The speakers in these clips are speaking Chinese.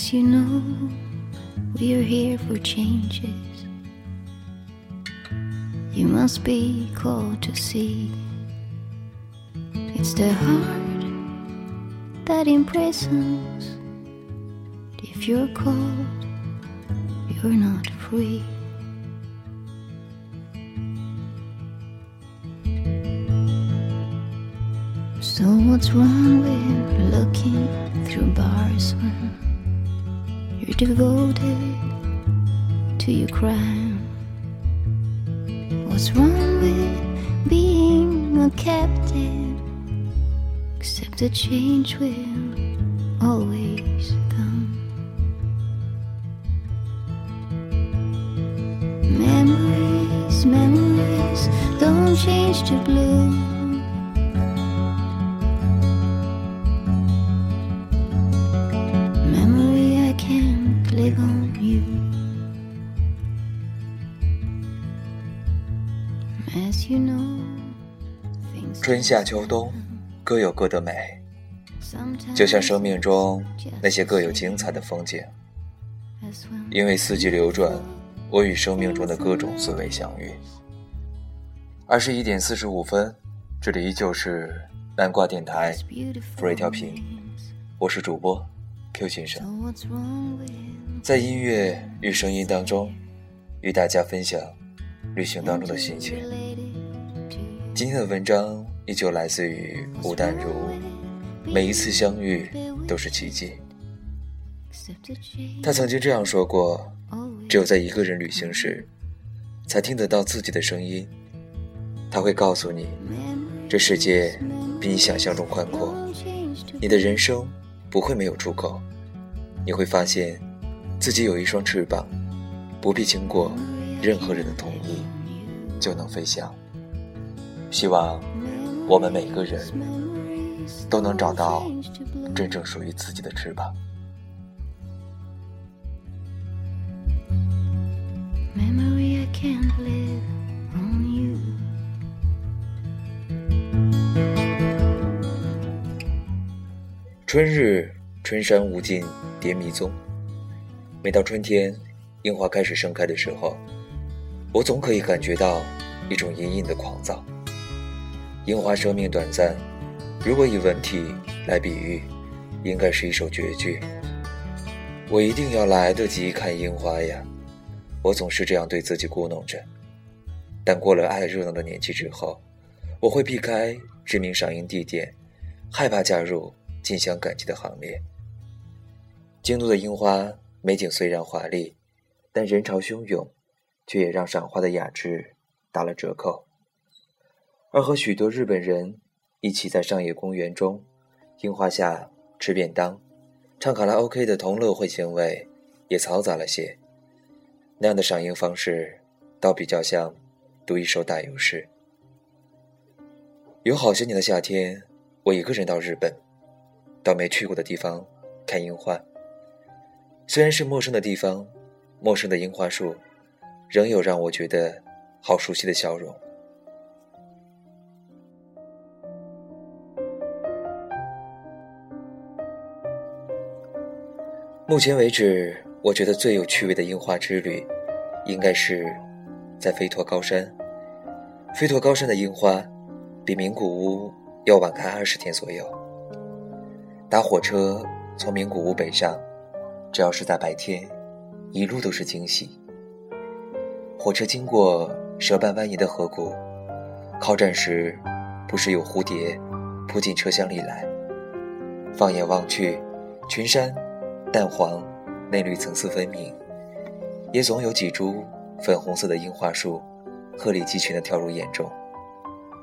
As you know, we are here for changes. You must be called to see. It's the heart that imprisons. If you're called, you're not free. So what's wrong with looking through bars when you're devoted to your crime? What's wrong with being a captain? Except the change will always come. Memories, memories don't change to blue. 春夏秋冬，各有各的美，就像生命中那些各有精彩的风景。因为四季流转，我与生命中的各种滋味相遇。二十一点四十五分，这里依旧是南瓜电台 it's beautiful 福瑞调频，我是主播 Q 先生，在音乐与声音当中，与大家分享旅行当中的心情。今天的文章依旧来自于吴淡如，每一次相遇都是奇迹。他曾经这样说过：只有在一个人旅行时，才听得到自己的声音。他会告诉你，这世界比你想象中宽阔，你的人生不会没有出口。你会发现，自己有一双翅膀，不必经过任何人的同意就能飞翔。希望我们每个人都能找到.真正属于自己的翅膀。春日，春山无尽蝶迷踪。每到春天，樱花开始盛开的时候，我总可以感觉到一种隐隐的狂躁。樱花生命短暂，如果以文体来比喻，应该是一首绝句。我一定要来得及看樱花呀！我总是这样对自己咕哝着。但过了爱热闹的年纪之后，我会避开知名赏樱地点，害怕加入近乡赶集的行列。京都的樱花美景虽然华丽，但人潮汹涌，却也让赏花的雅致打了折扣。而和许多日本人一起在上野公园中，樱花下吃便当、唱卡拉 OK 的同乐会行为也嘈杂了些。那样的赏樱方式，倒比较像读一首打油诗。有好些年的夏天，我一个人到日本，到没去过的地方看樱花。虽然是陌生的地方，陌生的樱花树，仍有让我觉得好熟悉的笑容。目前为止，我觉得最有趣味的樱花之旅，应该是在飞驼高山。飞驼高山的樱花，比名古屋要晚开二十天左右。搭火车从名古屋北上，只要是在白天，一路都是惊喜。火车经过蛇瓣蜿蜒的河谷，靠站时，不时有蝴蝶扑进车厢里来。放眼望去，群山淡黄、嫩绿层次分明，也总有几株粉红色的樱花树，鹤立鸡群地跳入眼中。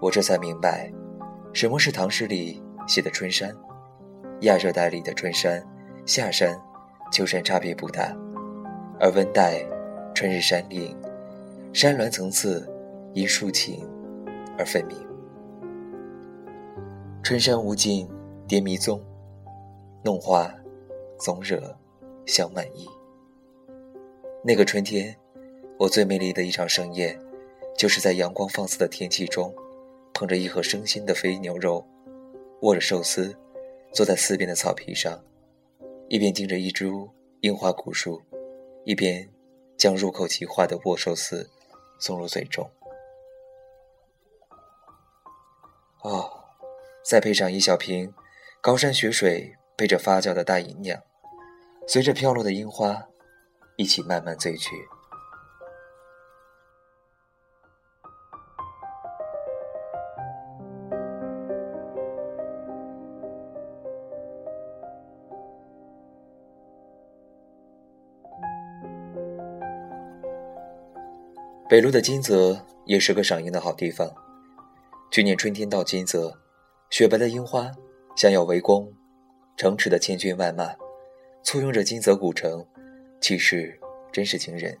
我这才明白，什么是唐诗里写的春山。亚热带里的春山、夏山、秋山差别不大，而温带春日山岭，山峦层次因树情而分明。春山无尽蝶迷踪，弄花总惹香满意。那个春天，我最美丽的一场盛宴，就是在阳光放肆的天气中，捧着一盒生鲜的肥牛肉，握着寿司，坐在四边的草皮上，一边盯着一株樱花古树，一边将入口即化的握寿司送入嘴中。哦，再配上一小瓶高山雪水配着发酵的大吟酿，随着飘落的樱花一起慢慢醉去。北路的金泽也是个赏樱的好地方。去年春天到金泽，雪白的樱花像要围攻城池的千军万马，簇拥着金泽古城，气势真是惊人。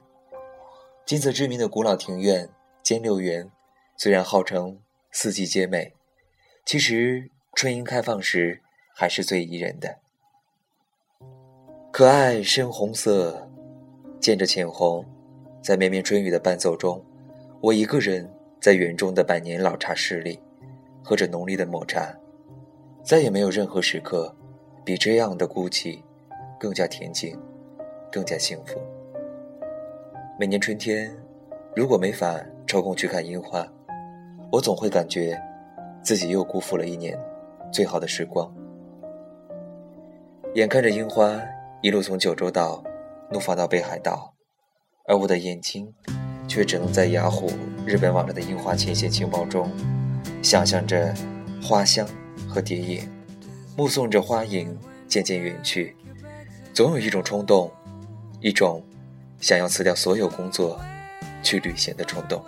金泽知名的古老庭院兼六园，虽然号称四季皆美，其实春樱开放时还是最宜人的。可爱深红色，见着浅红。在绵绵春雨的伴奏中，我一个人在园中的百年老茶室里，喝着浓烈的抹茶，再也没有任何时刻比这样的孤寂更加恬静，更加幸福。每年春天，如果没法抽空去看樱花，我总会感觉自己又辜负了一年最好的时光。眼看着樱花一路从九州岛怒放到北海道。而我的眼睛，却只能在雅虎日本网站的樱花前线情报中，想象着花香和蝶影，目送着花影渐渐远去，总有一种冲动，一种想要辞掉所有工作去旅行的冲动。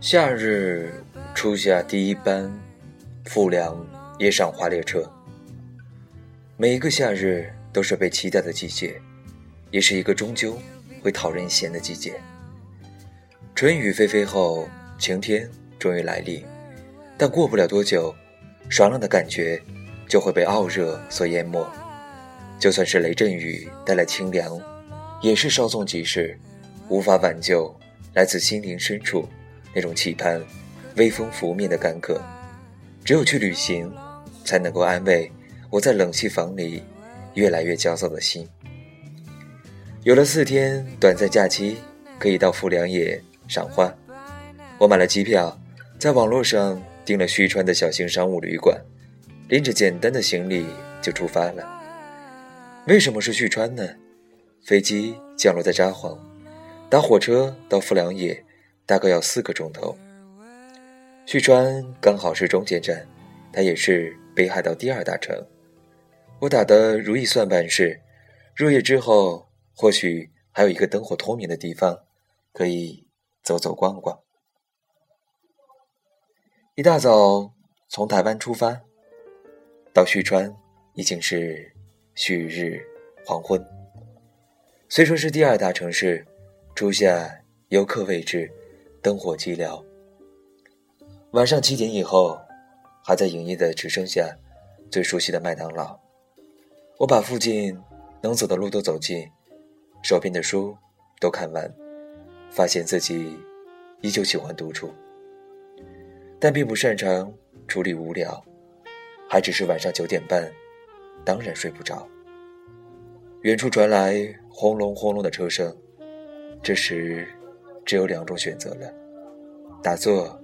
夏日初夏第一班富良野赏花列车。每一个夏日都是被期待的季节，也是一个终究会讨人嫌的季节。春雨霏霏后，晴天终于来临，但过不了多久，爽朗的感觉就会被傲热所淹没。就算是雷阵雨带来清凉，也是稍纵即逝，无法挽救来自心灵深处。那种期盼，微风拂面的干渴，只有去旅行，才能够安慰我在冷气房里越来越焦躁的心。有了四天短暂假期，可以到富良野赏花。我买了机票，在网络上订了旭川的小型商务旅馆，拎着简单的行李就出发了。为什么是旭川呢？飞机降落在札幌，搭火车到富良野大概要四个钟头。旭川刚好是中间站，它也是北海道第二大城。我打的如意算盘是，入夜之后或许还有一个灯火通明的地方，可以走走逛逛。一大早从台湾出发，到旭川已经是旭日黄昏。虽说是第二大城市，初夏游客未至，灯火寂寥。晚上七点以后，还在营业的只剩下最熟悉的麦当劳。我把附近能走的路都走尽，手边的书都看完，发现自己依旧喜欢独处，但并不擅长处理无聊，还只是晚上九点半，当然睡不着。远处传来轰隆轰隆的车声，这时只有两种选择了：打坐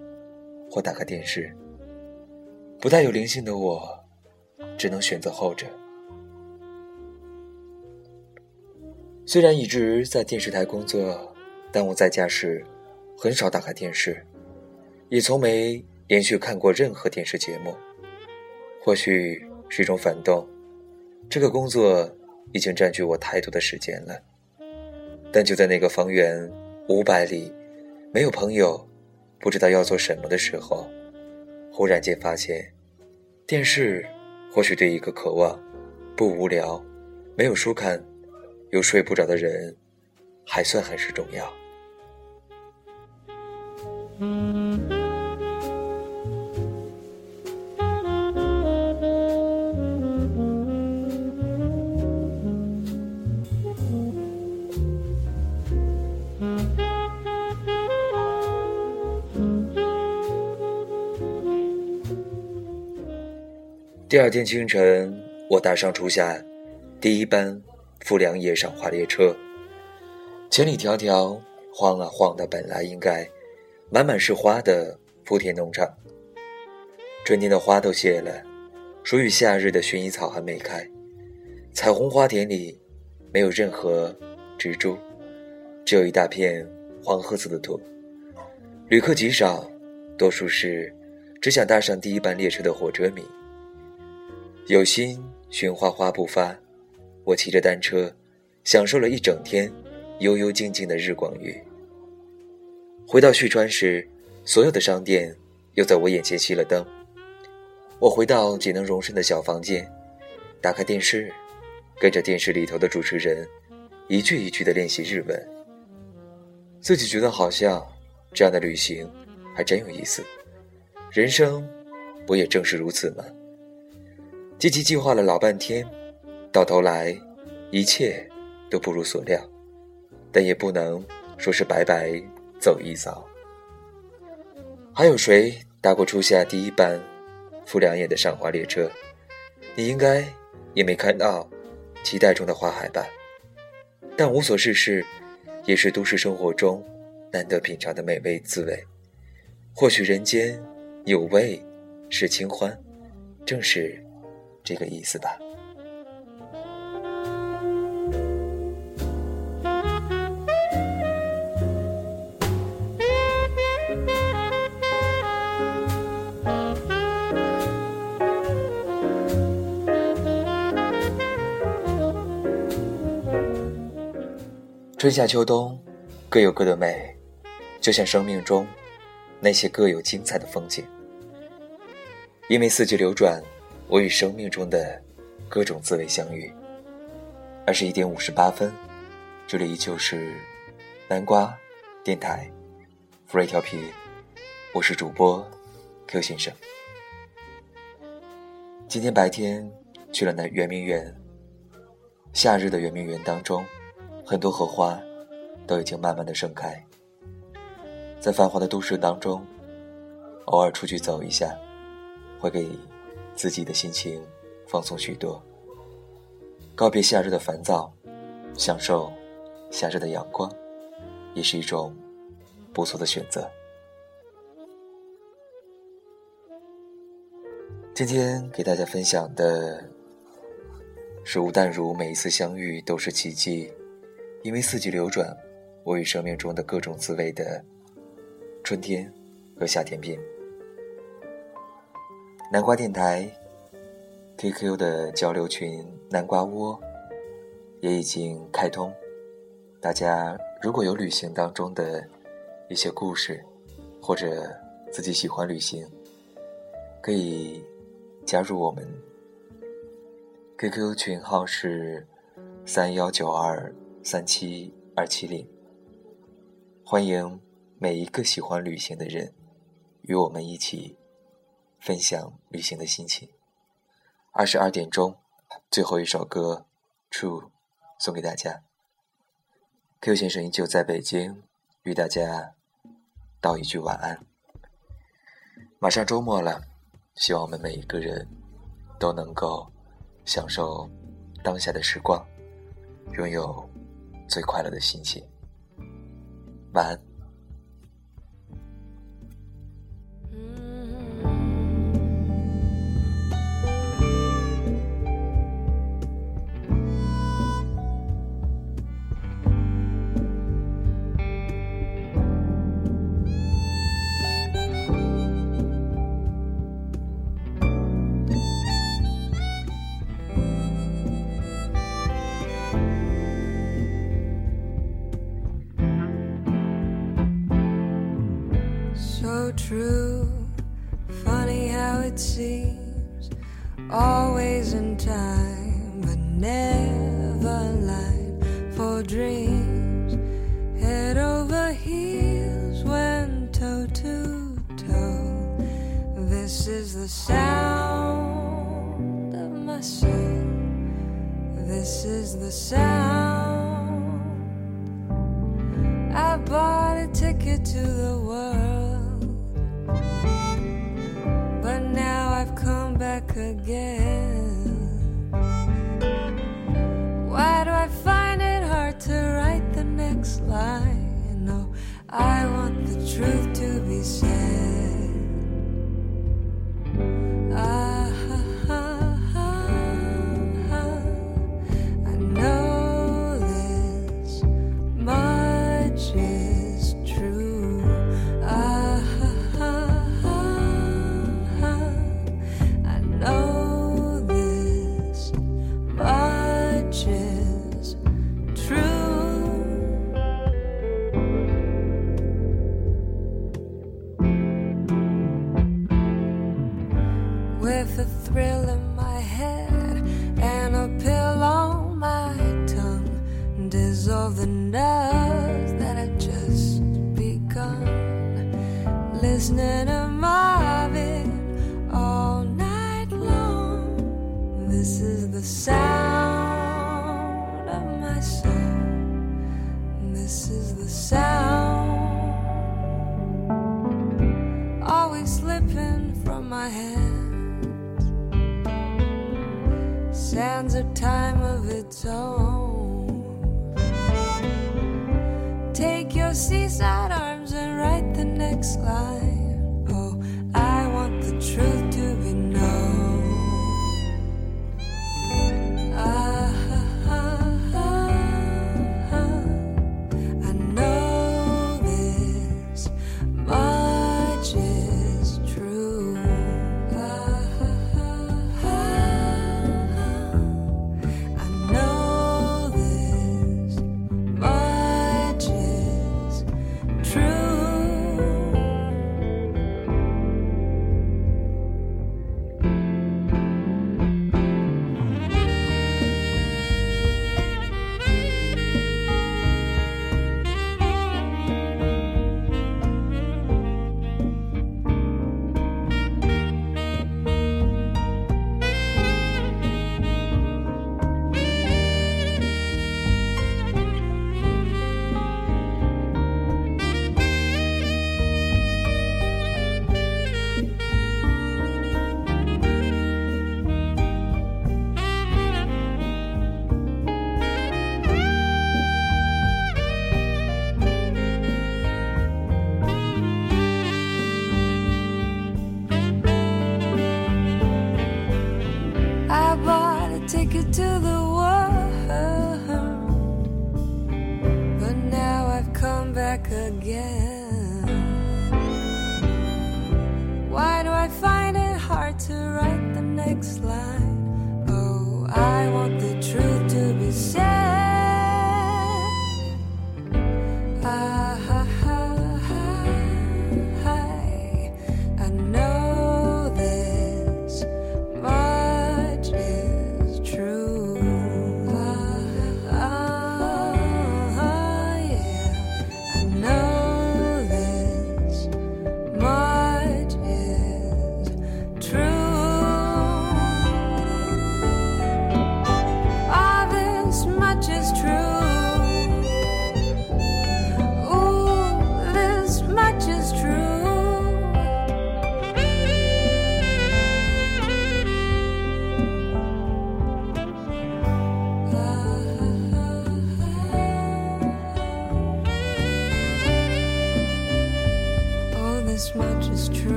或打开电视。不太有灵性的我，只能选择后者。虽然一直在电视台工作，但我在家时很少打开电视，也从没连续看过任何电视节目。或许是一种反动，这个工作已经占据我太多的时间了。但就在那个方圆五百里没有朋友、不知道要做什么的时候，忽然间发现，电视或许对一个渴望不无聊、没有书看。又睡不着的人，还算很是重要。第二天清晨，我搭上初夏第一班。富良野赏花列车，千里迢迢晃啊晃的，本来应该满满是花的福田农场。春天的花都谢了，属于夏日的薰衣草还没开。彩虹花田里没有任何植株，只有一大片黄褐色的土。旅客极少，多数是只想搭上第一班列车的火车迷。有心寻花花不发。我骑着单车，享受了一整天悠悠静静的日光浴。回到旭川时，所有的商店又在我眼前熄了灯。我回到仅能容身的小房间，打开电视，跟着电视里头的主持人一句一句的练习日文。自己觉得好像这样的旅行还真有意思。人生不也正是如此吗？积极计划了老半天。到头来，一切都不如所料，但也不能说是白白走一遭。还有谁搭过初夏第一班富良野的赏花列车？你应该也没看到期待中的花海吧？但无所事事，也是都市生活中难得品尝的美味滋味。或许人间有味是清欢，正是这个意思吧。春夏秋冬，各有各的美，就像生命中那些各有精彩的风景。因为四季流转，我与生命中的各种滋味相遇。二十一点五十八分，这里依旧是南瓜电台，福瑞调皮，我是主播 Q 先生。今天白天去了那圆明园，夏日的圆明园当中。很多荷花都已经慢慢的盛开，在繁华的都市当中，偶尔出去走一下，会给自己的心情放松许多。告别夏日的烦躁，享受夏日的阳光，也是一种不错的选择。今天给大家分享的是吴淡如每一次相遇都是奇迹，因为四季流转，我与生命中的各种滋味的春天和夏天变。南瓜电台 QQ 的交流群南瓜窝也已经开通，大家如果有旅行当中的一些故事，或者自己喜欢旅行，可以。加入我们，QQ 群号是三幺九二三七二七零。欢迎每一个喜欢旅行的人与我们一起分享旅行的心情。二十二点钟，最后一首歌《True》送给大家。Q 先生依旧在北京，与大家道一句晚安。马上周末了。希望我们每一个人都能够享受当下的时光，拥有最快乐的心情。晚安。Always in time, but never line for dreams. Head over heels went toe to toe. This is the sound of my soul. This is the sound. I bought a ticket to the slipping from my hands. Sands a time of its own. Take your seaside arms and write the next line.